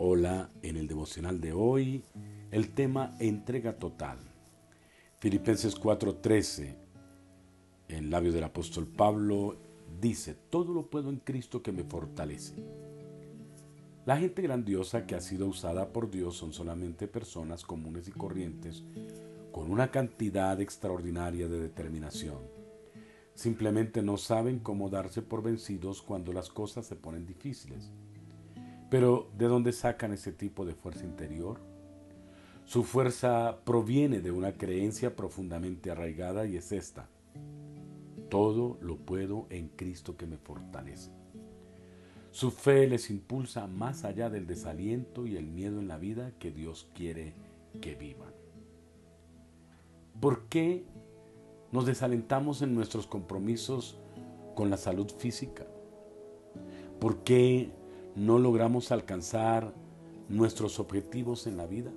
Hola, en el devocional de hoy, el tema entrega total. Filipenses 4:13, en labios del apóstol Pablo, dice, todo lo puedo en Cristo que me fortalece. La gente grandiosa que ha sido usada por Dios son solamente personas comunes y corrientes con una cantidad extraordinaria de determinación. Simplemente no saben cómo darse por vencidos cuando las cosas se ponen difíciles. Pero ¿de dónde sacan ese tipo de fuerza interior? Su fuerza proviene de una creencia profundamente arraigada y es esta. Todo lo puedo en Cristo que me fortalece. Su fe les impulsa más allá del desaliento y el miedo en la vida que Dios quiere que vivan. ¿Por qué nos desalentamos en nuestros compromisos con la salud física? ¿Por qué no logramos alcanzar nuestros objetivos en la vida?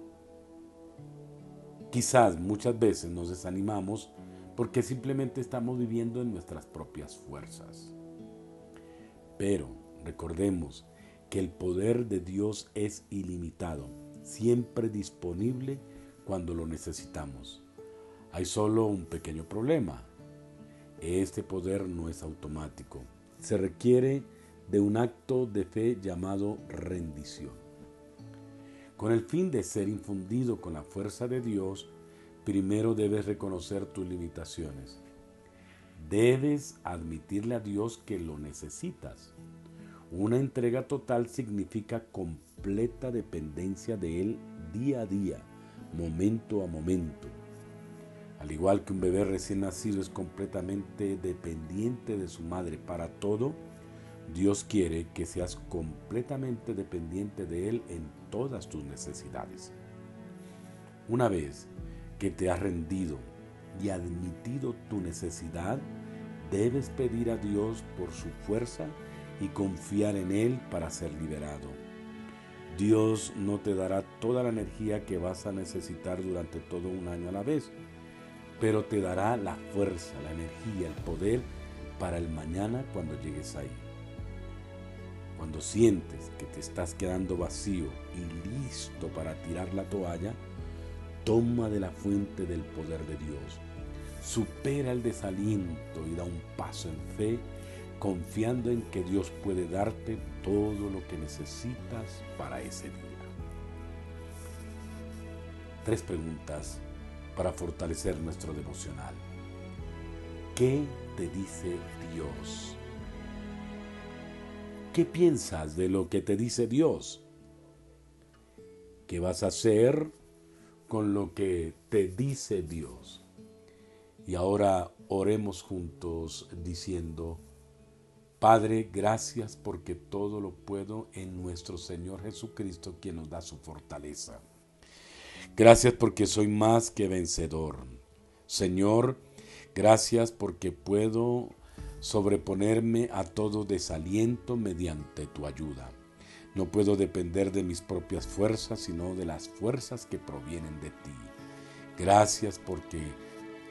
Quizás muchas veces nos desanimamos porque simplemente estamos viviendo en nuestras propias fuerzas. Pero recordemos que el poder de Dios es ilimitado, siempre disponible cuando lo necesitamos. Hay solo un pequeño problema. Este poder no es automático. Se requiere de un acto de fe llamado rendición. Con el fin de ser infundido con la fuerza de Dios, primero debes reconocer tus limitaciones. Debes admitirle a Dios que lo necesitas. Una entrega total significa completa dependencia de Él día a día, momento a momento. Al igual que un bebé recién nacido es completamente dependiente de su madre para todo, Dios quiere que seas completamente dependiente de Él en todas tus necesidades. Una vez que te has rendido y admitido tu necesidad, debes pedir a Dios por su fuerza y confiar en Él para ser liberado. Dios no te dará toda la energía que vas a necesitar durante todo un año a la vez, pero te dará la fuerza, la energía, el poder para el mañana cuando llegues ahí. Cuando sientes que te estás quedando vacío y listo para tirar la toalla, toma de la fuente del poder de Dios. Supera el desaliento y da un paso en fe, confiando en que Dios puede darte todo lo que necesitas para ese día. Tres preguntas para fortalecer nuestro devocional. ¿Qué te dice Dios? ¿Qué piensas de lo que te dice Dios? ¿Qué vas a hacer con lo que te dice Dios? Y ahora oremos juntos diciendo, Padre, gracias porque todo lo puedo en nuestro Señor Jesucristo, quien nos da su fortaleza. Gracias porque soy más que vencedor. Señor, gracias porque puedo sobreponerme a todo desaliento mediante tu ayuda. No puedo depender de mis propias fuerzas, sino de las fuerzas que provienen de ti. Gracias porque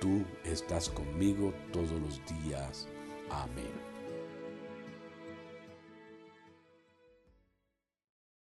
tú estás conmigo todos los días. Amén.